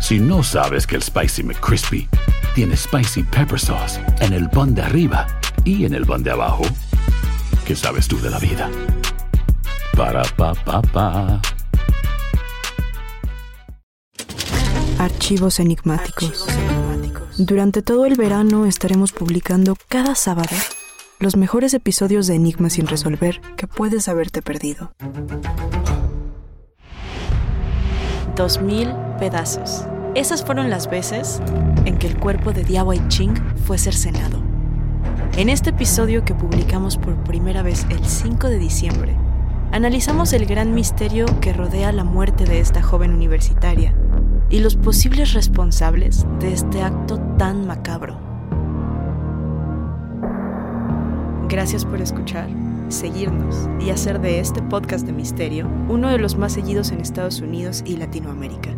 Si no sabes que el Spicy McCrispy tiene Spicy Pepper Sauce en el pan de arriba y en el pan de abajo, ¿qué sabes tú de la vida? Para, pa, pa, pa. Archivos enigmáticos. Durante todo el verano estaremos publicando cada sábado los mejores episodios de Enigmas sin resolver que puedes haberte perdido. 2000 pedazos. Esas fueron las veces en que el cuerpo de Diawei Ching fue cercenado. En este episodio que publicamos por primera vez el 5 de diciembre, analizamos el gran misterio que rodea la muerte de esta joven universitaria y los posibles responsables de este acto tan macabro. Gracias por escuchar, seguirnos y hacer de este podcast de misterio uno de los más seguidos en Estados Unidos y Latinoamérica.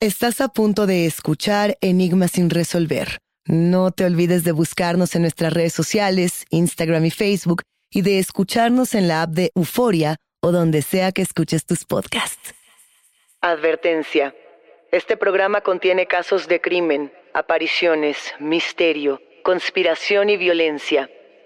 Estás a punto de escuchar Enigmas sin resolver. No te olvides de buscarnos en nuestras redes sociales, Instagram y Facebook, y de escucharnos en la app de Euforia o donde sea que escuches tus podcasts. Advertencia. Este programa contiene casos de crimen, apariciones, misterio, conspiración y violencia.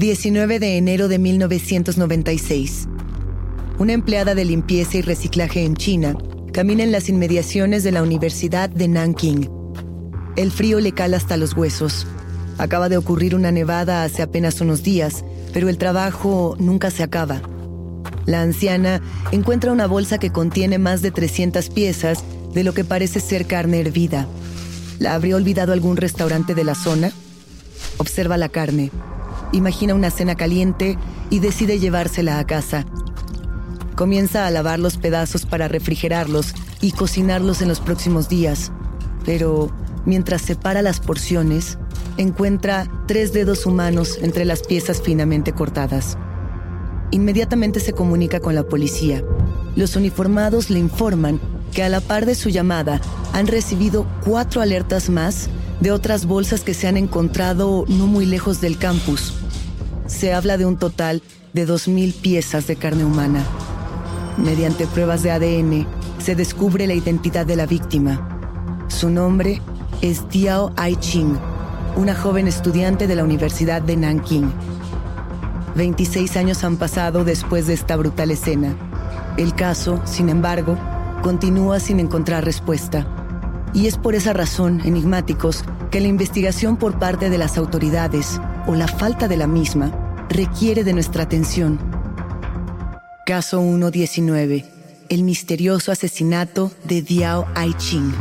...19 de enero de 1996. Una empleada de limpieza y reciclaje en China... ...camina en las inmediaciones de la Universidad de Nanking. El frío le cala hasta los huesos. Acaba de ocurrir una nevada hace apenas unos días... ...pero el trabajo nunca se acaba. La anciana encuentra una bolsa que contiene más de 300 piezas... ...de lo que parece ser carne hervida. ¿La habría olvidado algún restaurante de la zona? Observa la carne imagina una cena caliente y decide llevársela a casa. Comienza a lavar los pedazos para refrigerarlos y cocinarlos en los próximos días. Pero mientras separa las porciones, encuentra tres dedos humanos entre las piezas finamente cortadas. Inmediatamente se comunica con la policía. Los uniformados le informan que a la par de su llamada han recibido cuatro alertas más de otras bolsas que se han encontrado no muy lejos del campus. Se habla de un total de 2.000 piezas de carne humana. Mediante pruebas de ADN, se descubre la identidad de la víctima. Su nombre es Diao Ai-ching, una joven estudiante de la Universidad de Nanking. 26 años han pasado después de esta brutal escena. El caso, sin embargo, continúa sin encontrar respuesta. Y es por esa razón, enigmáticos, que la investigación por parte de las autoridades, o la falta de la misma, requiere de nuestra atención. Caso 119. El misterioso asesinato de Diao Aiching.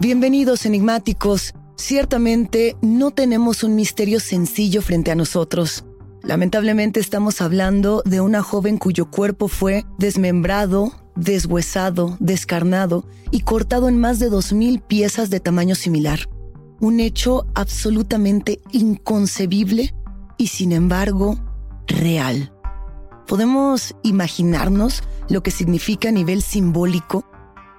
Bienvenidos enigmáticos. Ciertamente no tenemos un misterio sencillo frente a nosotros. Lamentablemente estamos hablando de una joven cuyo cuerpo fue desmembrado, deshuesado, descarnado y cortado en más de 2.000 piezas de tamaño similar. Un hecho absolutamente inconcebible y sin embargo real. ¿Podemos imaginarnos lo que significa a nivel simbólico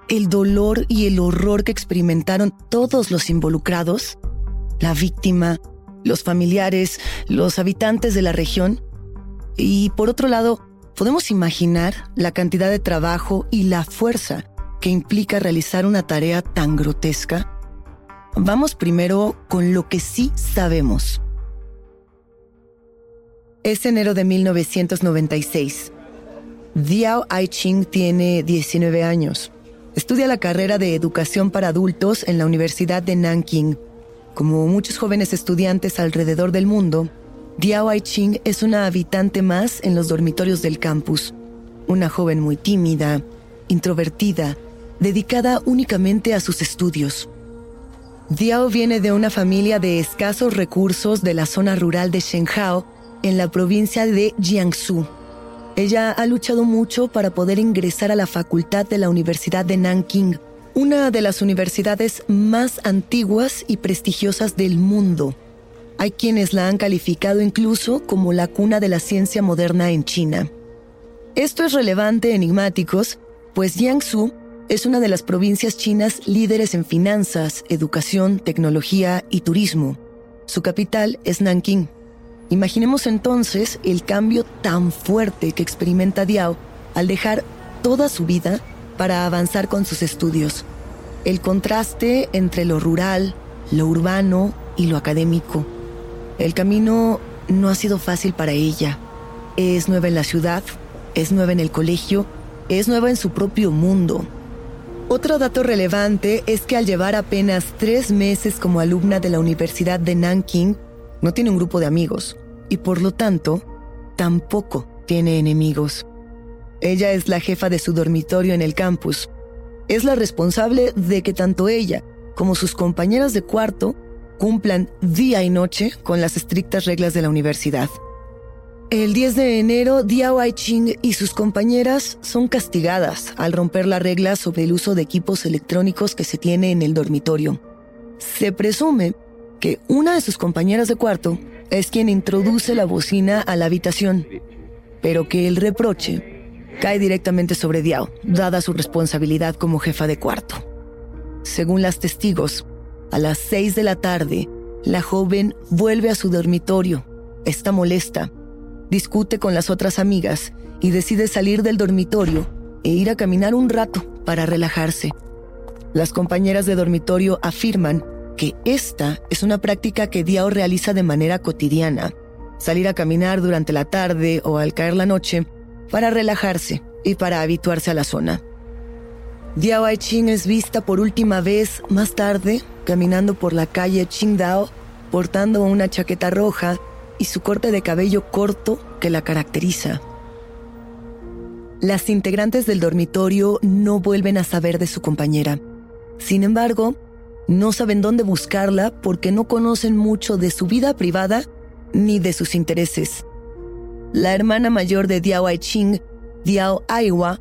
el dolor y el horror que experimentaron todos los involucrados? La víctima, los familiares, los habitantes de la región. Y por otro lado, podemos imaginar la cantidad de trabajo y la fuerza que implica realizar una tarea tan grotesca. Vamos primero con lo que sí sabemos. Es enero de 1996. Diao Aiching tiene 19 años. Estudia la carrera de educación para adultos en la Universidad de Nanking. Como muchos jóvenes estudiantes alrededor del mundo, Diao Aiching es una habitante más en los dormitorios del campus. Una joven muy tímida, introvertida, dedicada únicamente a sus estudios. Diao viene de una familia de escasos recursos de la zona rural de Shenhao, en la provincia de Jiangsu. Ella ha luchado mucho para poder ingresar a la facultad de la Universidad de Nanking, una de las universidades más antiguas y prestigiosas del mundo. Hay quienes la han calificado incluso como la cuna de la ciencia moderna en China. Esto es relevante enigmáticos, pues Jiangsu es una de las provincias chinas líderes en finanzas, educación, tecnología y turismo. Su capital es Nanking. Imaginemos entonces el cambio tan fuerte que experimenta Diao al dejar toda su vida para avanzar con sus estudios. El contraste entre lo rural, lo urbano y lo académico. El camino no ha sido fácil para ella. Es nueva en la ciudad, es nueva en el colegio, es nueva en su propio mundo. Otro dato relevante es que al llevar apenas tres meses como alumna de la Universidad de Nanking, no tiene un grupo de amigos y por lo tanto tampoco tiene enemigos. Ella es la jefa de su dormitorio en el campus. Es la responsable de que tanto ella como sus compañeras de cuarto cumplan día y noche con las estrictas reglas de la universidad. El 10 de enero, Diao Aiching y sus compañeras son castigadas al romper la regla sobre el uso de equipos electrónicos que se tiene en el dormitorio. Se presume que una de sus compañeras de cuarto es quien introduce la bocina a la habitación, pero que el reproche cae directamente sobre Diao, dada su responsabilidad como jefa de cuarto. Según las testigos, a las seis de la tarde, la joven vuelve a su dormitorio, está molesta, discute con las otras amigas y decide salir del dormitorio e ir a caminar un rato para relajarse. Las compañeras de dormitorio afirman que esta es una práctica que Diao realiza de manera cotidiana. Salir a caminar durante la tarde o al caer la noche para relajarse y para habituarse a la zona. Diao Aiching es vista por última vez más tarde caminando por la calle Qingdao portando una chaqueta roja y su corte de cabello corto que la caracteriza. Las integrantes del dormitorio no vuelven a saber de su compañera. Sin embargo, no saben dónde buscarla porque no conocen mucho de su vida privada ni de sus intereses. La hermana mayor de Diao Aiching, Diao Aiwa,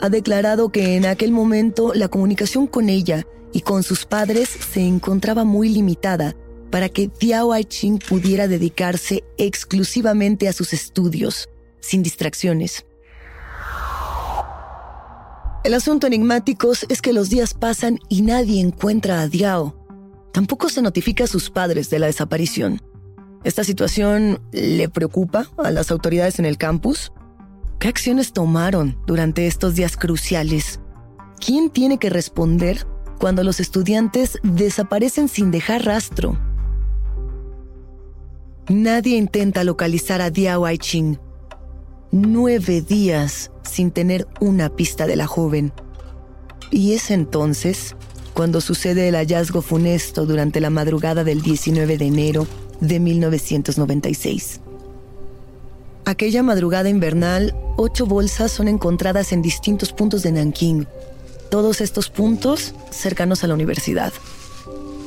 ha declarado que en aquel momento la comunicación con ella y con sus padres se encontraba muy limitada para que Diao Aiching pudiera dedicarse exclusivamente a sus estudios, sin distracciones. El asunto enigmático es que los días pasan y nadie encuentra a Diao. Tampoco se notifica a sus padres de la desaparición. ¿Esta situación le preocupa a las autoridades en el campus? ¿Qué acciones tomaron durante estos días cruciales? ¿Quién tiene que responder cuando los estudiantes desaparecen sin dejar rastro? Nadie intenta localizar a Diao Aiching. Nueve días sin tener una pista de la joven. Y es entonces cuando sucede el hallazgo funesto durante la madrugada del 19 de enero de 1996. Aquella madrugada invernal, ocho bolsas son encontradas en distintos puntos de Nanking, todos estos puntos cercanos a la universidad.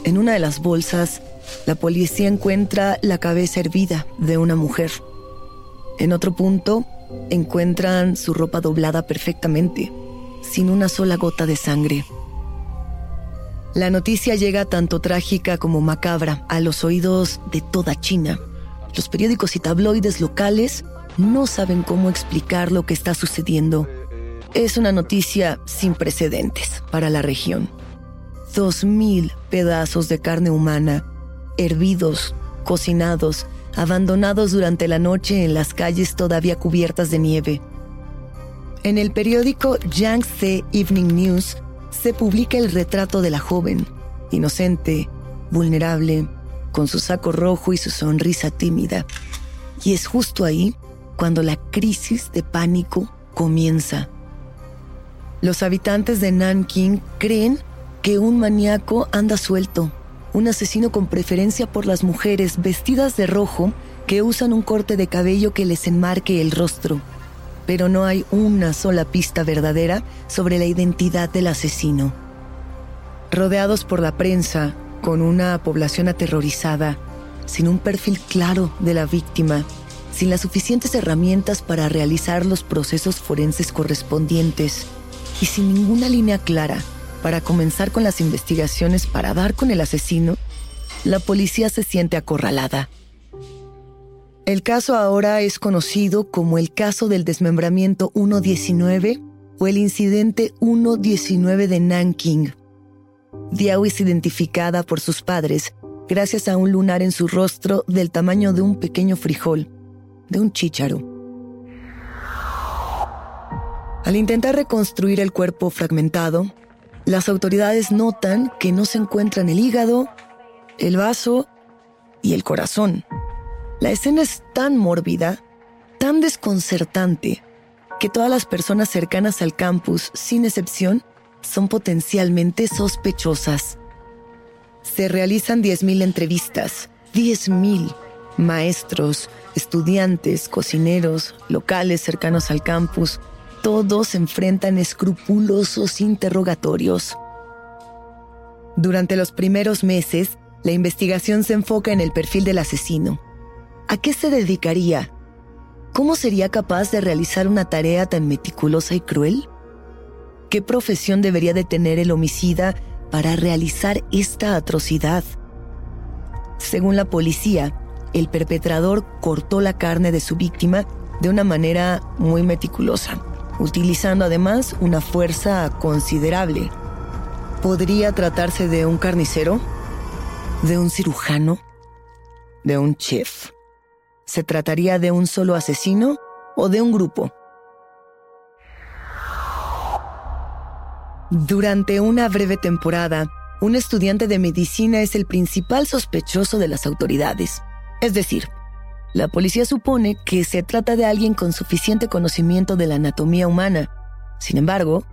En una de las bolsas, la policía encuentra la cabeza hervida de una mujer. En otro punto, encuentran su ropa doblada perfectamente, sin una sola gota de sangre. La noticia llega tanto trágica como macabra a los oídos de toda China. Los periódicos y tabloides locales no saben cómo explicar lo que está sucediendo. Es una noticia sin precedentes para la región. Dos mil pedazos de carne humana, hervidos, cocinados, abandonados durante la noche en las calles todavía cubiertas de nieve. En el periódico Yangtze Evening News se publica el retrato de la joven, inocente, vulnerable, con su saco rojo y su sonrisa tímida. Y es justo ahí cuando la crisis de pánico comienza. Los habitantes de Nanking creen que un maníaco anda suelto, un asesino con preferencia por las mujeres vestidas de rojo que usan un corte de cabello que les enmarque el rostro. Pero no hay una sola pista verdadera sobre la identidad del asesino. Rodeados por la prensa, con una población aterrorizada, sin un perfil claro de la víctima, sin las suficientes herramientas para realizar los procesos forenses correspondientes, y sin ninguna línea clara para comenzar con las investigaciones para dar con el asesino, la policía se siente acorralada. El caso ahora es conocido como el caso del desmembramiento 119 o el incidente 119 de Nanking. Diao es identificada por sus padres gracias a un lunar en su rostro del tamaño de un pequeño frijol, de un chícharo. Al intentar reconstruir el cuerpo fragmentado, las autoridades notan que no se encuentran el hígado, el vaso y el corazón. La escena es tan mórbida, tan desconcertante, que todas las personas cercanas al campus, sin excepción, son potencialmente sospechosas. Se realizan 10.000 entrevistas, 10.000 maestros, estudiantes, cocineros, locales cercanos al campus, todos enfrentan escrupulosos interrogatorios. Durante los primeros meses, la investigación se enfoca en el perfil del asesino. ¿A qué se dedicaría? ¿Cómo sería capaz de realizar una tarea tan meticulosa y cruel? ¿Qué profesión debería de tener el homicida para realizar esta atrocidad? Según la policía, el perpetrador cortó la carne de su víctima de una manera muy meticulosa utilizando además una fuerza considerable. Podría tratarse de un carnicero, de un cirujano, de un chef. ¿Se trataría de un solo asesino o de un grupo? Durante una breve temporada, un estudiante de medicina es el principal sospechoso de las autoridades. Es decir, la policía supone que se trata de alguien con suficiente conocimiento de la anatomía humana. Sin embargo,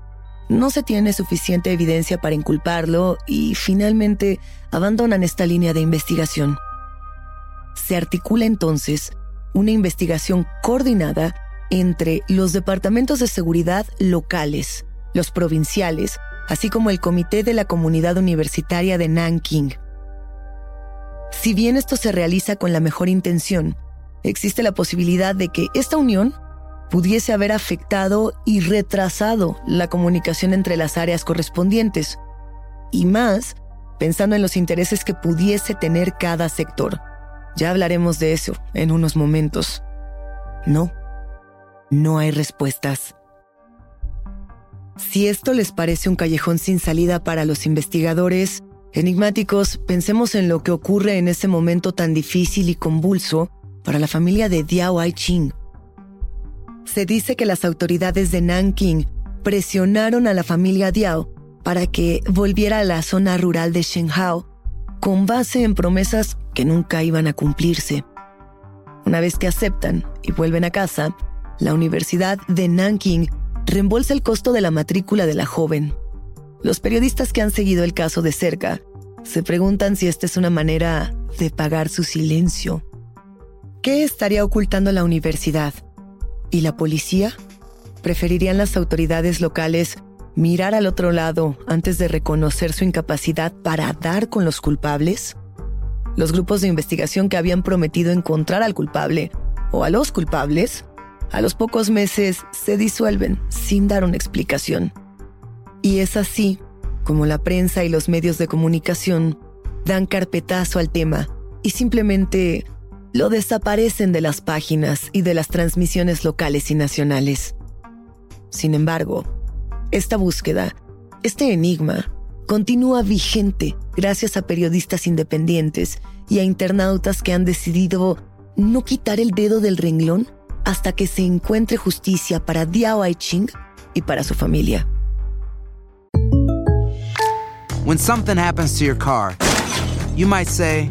no se tiene suficiente evidencia para inculparlo y finalmente abandonan esta línea de investigación. Se articula entonces una investigación coordinada entre los departamentos de seguridad locales, los provinciales, así como el Comité de la Comunidad Universitaria de Nanking. Si bien esto se realiza con la mejor intención, existe la posibilidad de que esta unión pudiese haber afectado y retrasado la comunicación entre las áreas correspondientes, y más pensando en los intereses que pudiese tener cada sector. Ya hablaremos de eso en unos momentos. No, no hay respuestas. Si esto les parece un callejón sin salida para los investigadores enigmáticos, pensemos en lo que ocurre en ese momento tan difícil y convulso para la familia de Diao Ai-ching. Se dice que las autoridades de Nanking presionaron a la familia Diao para que volviera a la zona rural de Shenhao con base en promesas que nunca iban a cumplirse. Una vez que aceptan y vuelven a casa, la Universidad de Nanking reembolsa el costo de la matrícula de la joven. Los periodistas que han seguido el caso de cerca se preguntan si esta es una manera de pagar su silencio. ¿Qué estaría ocultando la universidad? ¿Y la policía? ¿Preferirían las autoridades locales mirar al otro lado antes de reconocer su incapacidad para dar con los culpables? Los grupos de investigación que habían prometido encontrar al culpable o a los culpables, a los pocos meses se disuelven sin dar una explicación. Y es así como la prensa y los medios de comunicación dan carpetazo al tema y simplemente lo desaparecen de las páginas y de las transmisiones locales y nacionales. Sin embargo, esta búsqueda, este enigma, continúa vigente gracias a periodistas independientes y a internautas que han decidido no quitar el dedo del renglón hasta que se encuentre justicia para Diao Ching y para su familia. When something happens to your car, you might say,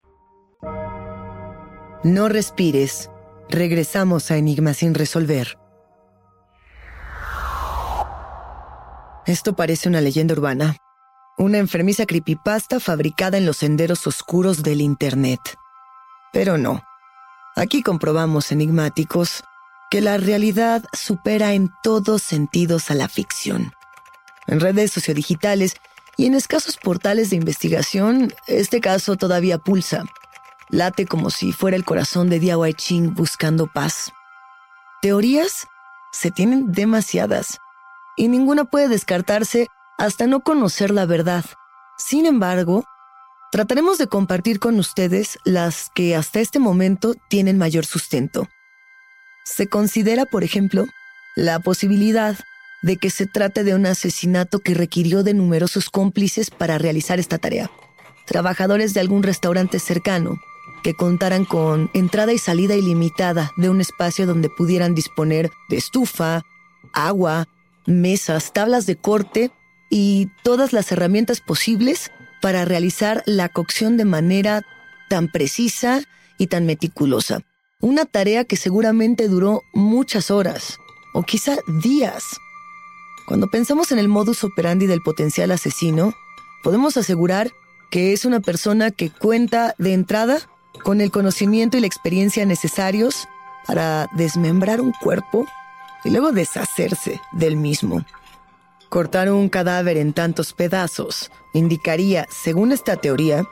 No respires. Regresamos a Enigma sin resolver. Esto parece una leyenda urbana. Una enfermiza creepypasta fabricada en los senderos oscuros del Internet. Pero no. Aquí comprobamos, enigmáticos, que la realidad supera en todos sentidos a la ficción. En redes sociodigitales y en escasos portales de investigación, este caso todavía pulsa late como si fuera el corazón de Diao Ching buscando paz. Teorías se tienen demasiadas y ninguna puede descartarse hasta no conocer la verdad. Sin embargo, trataremos de compartir con ustedes las que hasta este momento tienen mayor sustento. Se considera, por ejemplo, la posibilidad de que se trate de un asesinato que requirió de numerosos cómplices para realizar esta tarea. Trabajadores de algún restaurante cercano, que contaran con entrada y salida ilimitada de un espacio donde pudieran disponer de estufa, agua, mesas, tablas de corte y todas las herramientas posibles para realizar la cocción de manera tan precisa y tan meticulosa. Una tarea que seguramente duró muchas horas o quizá días. Cuando pensamos en el modus operandi del potencial asesino, podemos asegurar que es una persona que cuenta de entrada con el conocimiento y la experiencia necesarios para desmembrar un cuerpo y luego deshacerse del mismo. Cortar un cadáver en tantos pedazos indicaría, según esta teoría,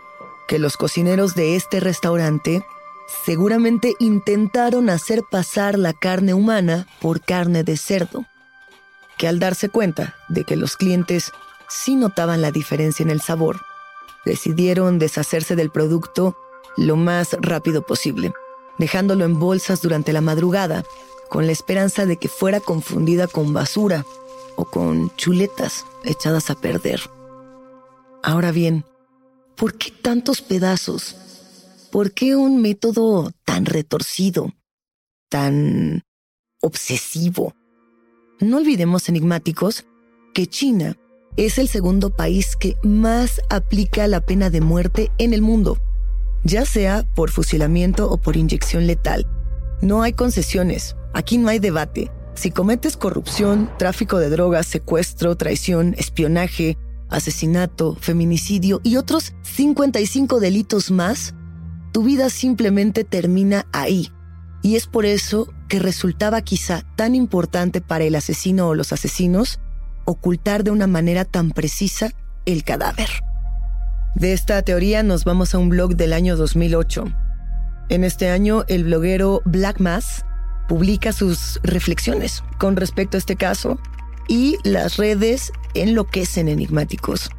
que los cocineros de este restaurante seguramente intentaron hacer pasar la carne humana por carne de cerdo, que al darse cuenta de que los clientes sí notaban la diferencia en el sabor, decidieron deshacerse del producto lo más rápido posible, dejándolo en bolsas durante la madrugada, con la esperanza de que fuera confundida con basura o con chuletas echadas a perder. Ahora bien, ¿por qué tantos pedazos? ¿Por qué un método tan retorcido? tan obsesivo. No olvidemos, enigmáticos, que China es el segundo país que más aplica la pena de muerte en el mundo, ya sea por fusilamiento o por inyección letal. No hay concesiones, aquí no hay debate. Si cometes corrupción, tráfico de drogas, secuestro, traición, espionaje, asesinato, feminicidio y otros 55 delitos más, tu vida simplemente termina ahí. Y es por eso que resultaba quizá tan importante para el asesino o los asesinos ocultar de una manera tan precisa el cadáver. De esta teoría nos vamos a un blog del año 2008. En este año, el bloguero Black Mass publica sus reflexiones con respecto a este caso y las redes enloquecen enigmáticos.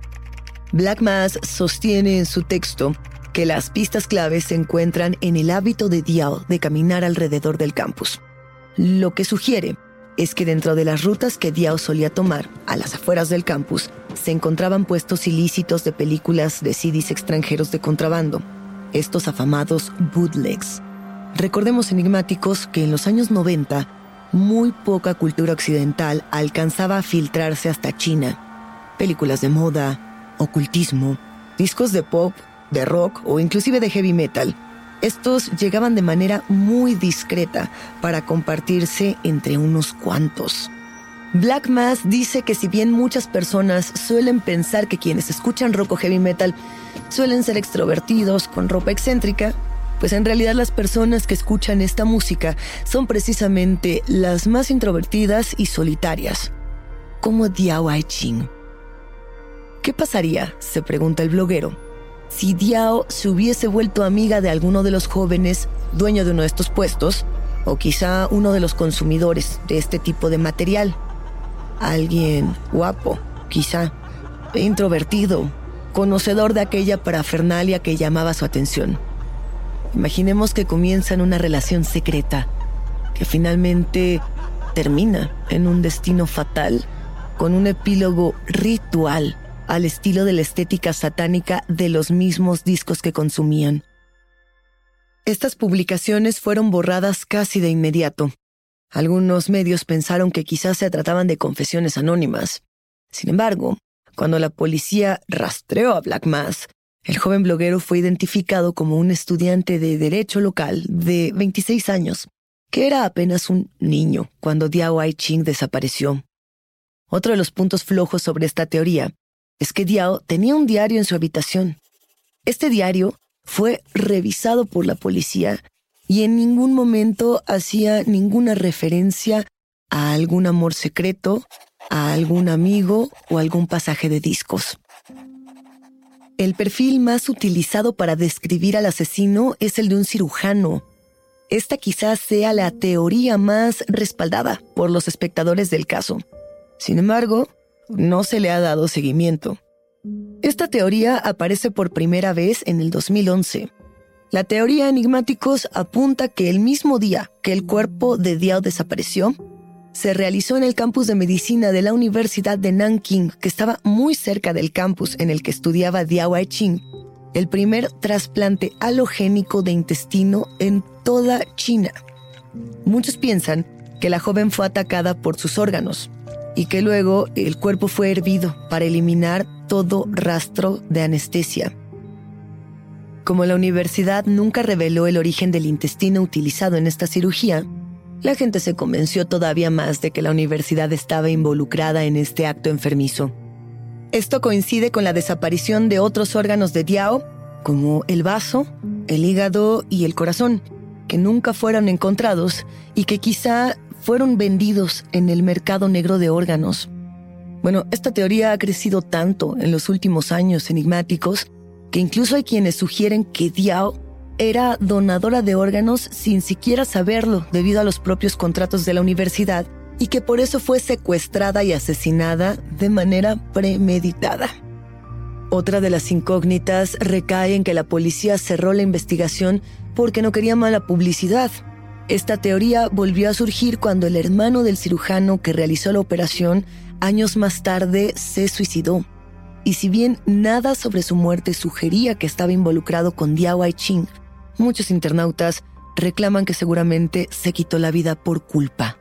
Black Mass sostiene en su texto que las pistas claves se encuentran en el hábito de Diao de caminar alrededor del campus, lo que sugiere es que dentro de las rutas que Diao solía tomar, a las afueras del campus, se encontraban puestos ilícitos de películas de CDs extranjeros de contrabando, estos afamados bootlegs. Recordemos enigmáticos que en los años 90, muy poca cultura occidental alcanzaba a filtrarse hasta China. Películas de moda, ocultismo, discos de pop, de rock o inclusive de heavy metal estos llegaban de manera muy discreta para compartirse entre unos cuantos. Black Mass dice que si bien muchas personas suelen pensar que quienes escuchan rock o heavy metal suelen ser extrovertidos con ropa excéntrica, pues en realidad las personas que escuchan esta música son precisamente las más introvertidas y solitarias, como Diao Ching. ¿Qué pasaría? se pregunta el bloguero si Diao se hubiese vuelto amiga de alguno de los jóvenes dueño de uno de estos puestos, o quizá uno de los consumidores de este tipo de material. Alguien guapo, quizá, introvertido, conocedor de aquella parafernalia que llamaba su atención. Imaginemos que comienzan una relación secreta, que finalmente termina en un destino fatal, con un epílogo ritual al estilo de la estética satánica de los mismos discos que consumían. Estas publicaciones fueron borradas casi de inmediato. Algunos medios pensaron que quizás se trataban de confesiones anónimas. Sin embargo, cuando la policía rastreó a Black Mass, el joven bloguero fue identificado como un estudiante de derecho local de 26 años, que era apenas un niño cuando Diao Ching desapareció. Otro de los puntos flojos sobre esta teoría es que Diao tenía un diario en su habitación. Este diario fue revisado por la policía y en ningún momento hacía ninguna referencia a algún amor secreto, a algún amigo o algún pasaje de discos. El perfil más utilizado para describir al asesino es el de un cirujano. Esta quizás sea la teoría más respaldada por los espectadores del caso. Sin embargo, no se le ha dado seguimiento. Esta teoría aparece por primera vez en el 2011. La teoría enigmáticos apunta que el mismo día que el cuerpo de Diao desapareció, se realizó en el campus de medicina de la Universidad de Nanking, que estaba muy cerca del campus en el que estudiaba Diao Ching, el primer trasplante halogénico de intestino en toda China. Muchos piensan que la joven fue atacada por sus órganos, y que luego el cuerpo fue hervido para eliminar todo rastro de anestesia. Como la universidad nunca reveló el origen del intestino utilizado en esta cirugía, la gente se convenció todavía más de que la universidad estaba involucrada en este acto enfermizo. Esto coincide con la desaparición de otros órganos de Diao, como el vaso, el hígado y el corazón, que nunca fueron encontrados y que quizá fueron vendidos en el mercado negro de órganos. Bueno, esta teoría ha crecido tanto en los últimos años enigmáticos que incluso hay quienes sugieren que Diao era donadora de órganos sin siquiera saberlo debido a los propios contratos de la universidad y que por eso fue secuestrada y asesinada de manera premeditada. Otra de las incógnitas recae en que la policía cerró la investigación porque no quería mala publicidad esta teoría volvió a surgir cuando el hermano del cirujano que realizó la operación años más tarde se suicidó. Y si bien nada sobre su muerte sugería que estaba involucrado con Diao Ching, muchos internautas reclaman que seguramente se quitó la vida por culpa.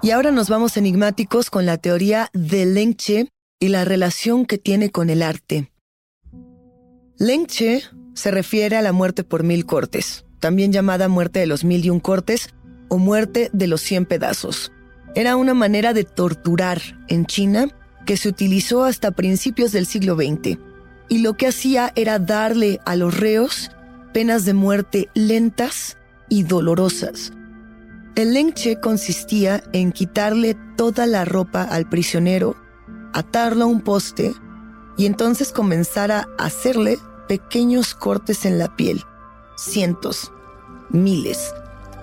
Y ahora nos vamos enigmáticos con la teoría de Lengche y la relación que tiene con el arte. Lengche se refiere a la muerte por mil cortes, también llamada muerte de los mil y un cortes o muerte de los cien pedazos. Era una manera de torturar en China que se utilizó hasta principios del siglo XX. Y lo que hacía era darle a los reos penas de muerte lentas y dolorosas. El lengche consistía en quitarle toda la ropa al prisionero, atarlo a un poste y entonces comenzar a hacerle pequeños cortes en la piel. Cientos, miles.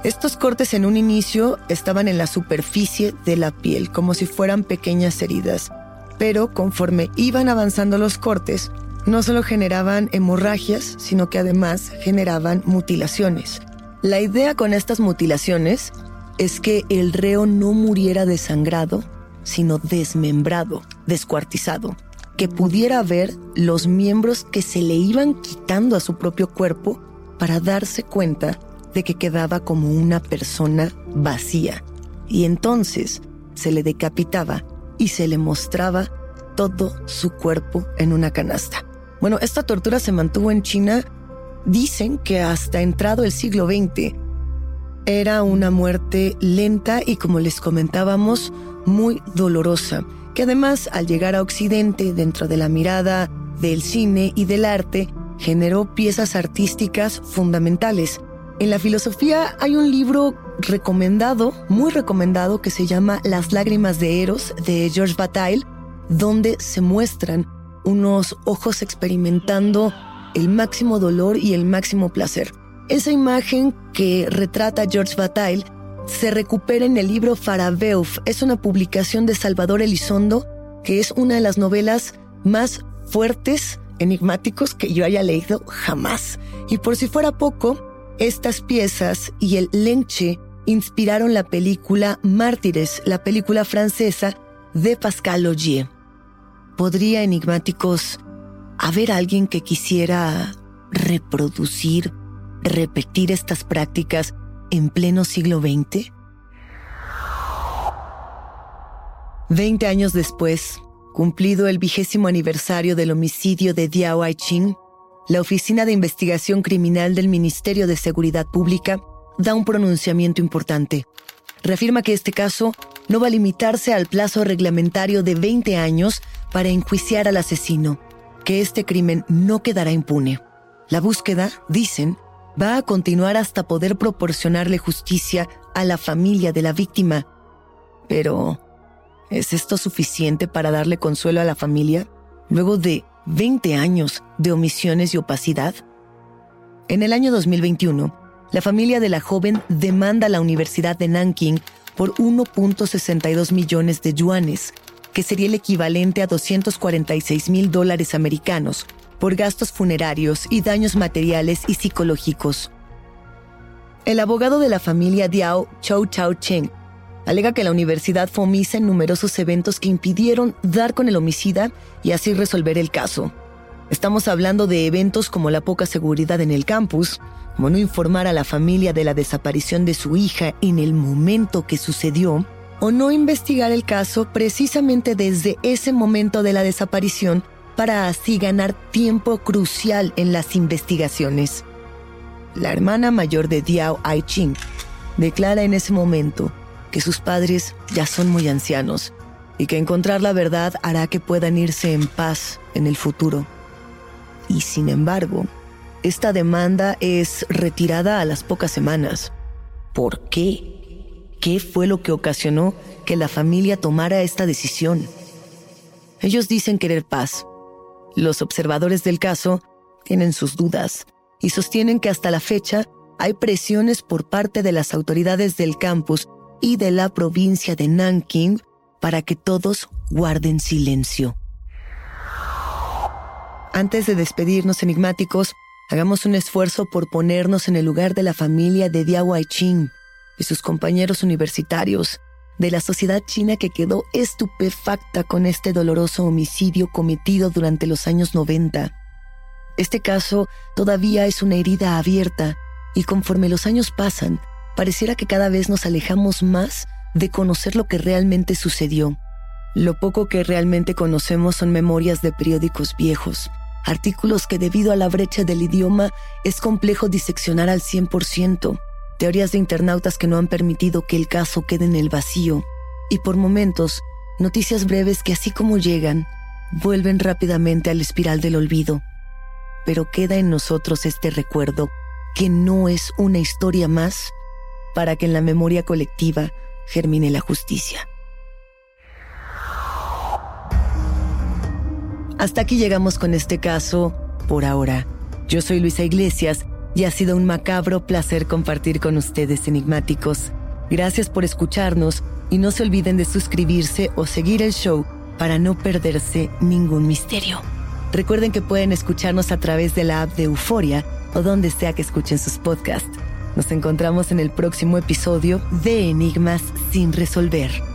Estos cortes en un inicio estaban en la superficie de la piel, como si fueran pequeñas heridas. Pero conforme iban avanzando los cortes, no solo generaban hemorragias, sino que además generaban mutilaciones. La idea con estas mutilaciones es que el reo no muriera desangrado, sino desmembrado, descuartizado, que pudiera ver los miembros que se le iban quitando a su propio cuerpo para darse cuenta de que quedaba como una persona vacía. Y entonces se le decapitaba y se le mostraba todo su cuerpo en una canasta. Bueno, esta tortura se mantuvo en China, dicen que hasta entrado el siglo XX. Era una muerte lenta y como les comentábamos, muy dolorosa, que además al llegar a Occidente, dentro de la mirada del cine y del arte, generó piezas artísticas fundamentales. En la filosofía hay un libro recomendado, muy recomendado, que se llama Las lágrimas de Eros de George Bataille, donde se muestran unos ojos experimentando el máximo dolor y el máximo placer. Esa imagen que retrata George Bataille se recupera en el libro Farabeuf. Es una publicación de Salvador Elizondo, que es una de las novelas más fuertes, enigmáticos que yo haya leído jamás. Y por si fuera poco, estas piezas y el lenche inspiraron la película Mártires, la película francesa de Pascal Augier. ¿Podría, enigmáticos, haber alguien que quisiera reproducir repetir estas prácticas en pleno siglo XX? Veinte años después, cumplido el vigésimo aniversario del homicidio de Diao Aiching, la Oficina de Investigación Criminal del Ministerio de Seguridad Pública da un pronunciamiento importante. Reafirma que este caso no va a limitarse al plazo reglamentario de 20 años para enjuiciar al asesino, que este crimen no quedará impune. La búsqueda, dicen, va a continuar hasta poder proporcionarle justicia a la familia de la víctima. Pero, ¿es esto suficiente para darle consuelo a la familia luego de 20 años de omisiones y opacidad? En el año 2021, la familia de la joven demanda a la Universidad de Nanking por 1.62 millones de yuanes, que sería el equivalente a 246 mil dólares americanos, por gastos funerarios y daños materiales y psicológicos. El abogado de la familia Diao, Chou Chao Cheng, alega que la universidad fue omisa en numerosos eventos que impidieron dar con el homicida y así resolver el caso. Estamos hablando de eventos como la poca seguridad en el campus, como no informar a la familia de la desaparición de su hija en el momento que sucedió, o no investigar el caso precisamente desde ese momento de la desaparición para así ganar tiempo crucial en las investigaciones. La hermana mayor de Diao Aiching declara en ese momento que sus padres ya son muy ancianos y que encontrar la verdad hará que puedan irse en paz en el futuro. Y sin embargo, esta demanda es retirada a las pocas semanas. ¿Por qué? ¿Qué fue lo que ocasionó que la familia tomara esta decisión? Ellos dicen querer paz, los observadores del caso tienen sus dudas y sostienen que hasta la fecha hay presiones por parte de las autoridades del campus y de la provincia de Nanking para que todos guarden silencio. Antes de despedirnos enigmáticos, hagamos un esfuerzo por ponernos en el lugar de la familia de Diao Aiching y sus compañeros universitarios de la sociedad china que quedó estupefacta con este doloroso homicidio cometido durante los años 90. Este caso todavía es una herida abierta y conforme los años pasan, pareciera que cada vez nos alejamos más de conocer lo que realmente sucedió. Lo poco que realmente conocemos son memorias de periódicos viejos, artículos que debido a la brecha del idioma es complejo diseccionar al 100%, teorías de internautas que no han permitido que el caso quede en el vacío, y por momentos, noticias breves que así como llegan, vuelven rápidamente al espiral del olvido. Pero queda en nosotros este recuerdo, que no es una historia más, para que en la memoria colectiva germine la justicia. Hasta aquí llegamos con este caso por ahora. Yo soy Luisa Iglesias y ha sido un macabro placer compartir con ustedes enigmáticos. Gracias por escucharnos y no se olviden de suscribirse o seguir el show para no perderse ningún misterio. Recuerden que pueden escucharnos a través de la app de Euforia o donde sea que escuchen sus podcasts. Nos encontramos en el próximo episodio de Enigmas sin resolver.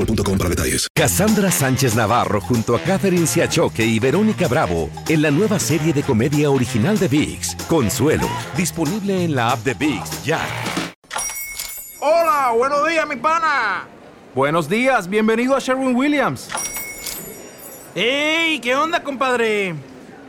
boostmobile.com para detalles. Cassandra Sánchez Navarro junto a Catherine Siachoque y Verónica Bravo en la nueva serie de comedia original de VIX, Consuelo, disponible en la app de VIX ya. Hola, buenos días, mi pana. Buenos días, bienvenido a Sherwin Williams. ¡Ey! ¿Qué onda, compadre?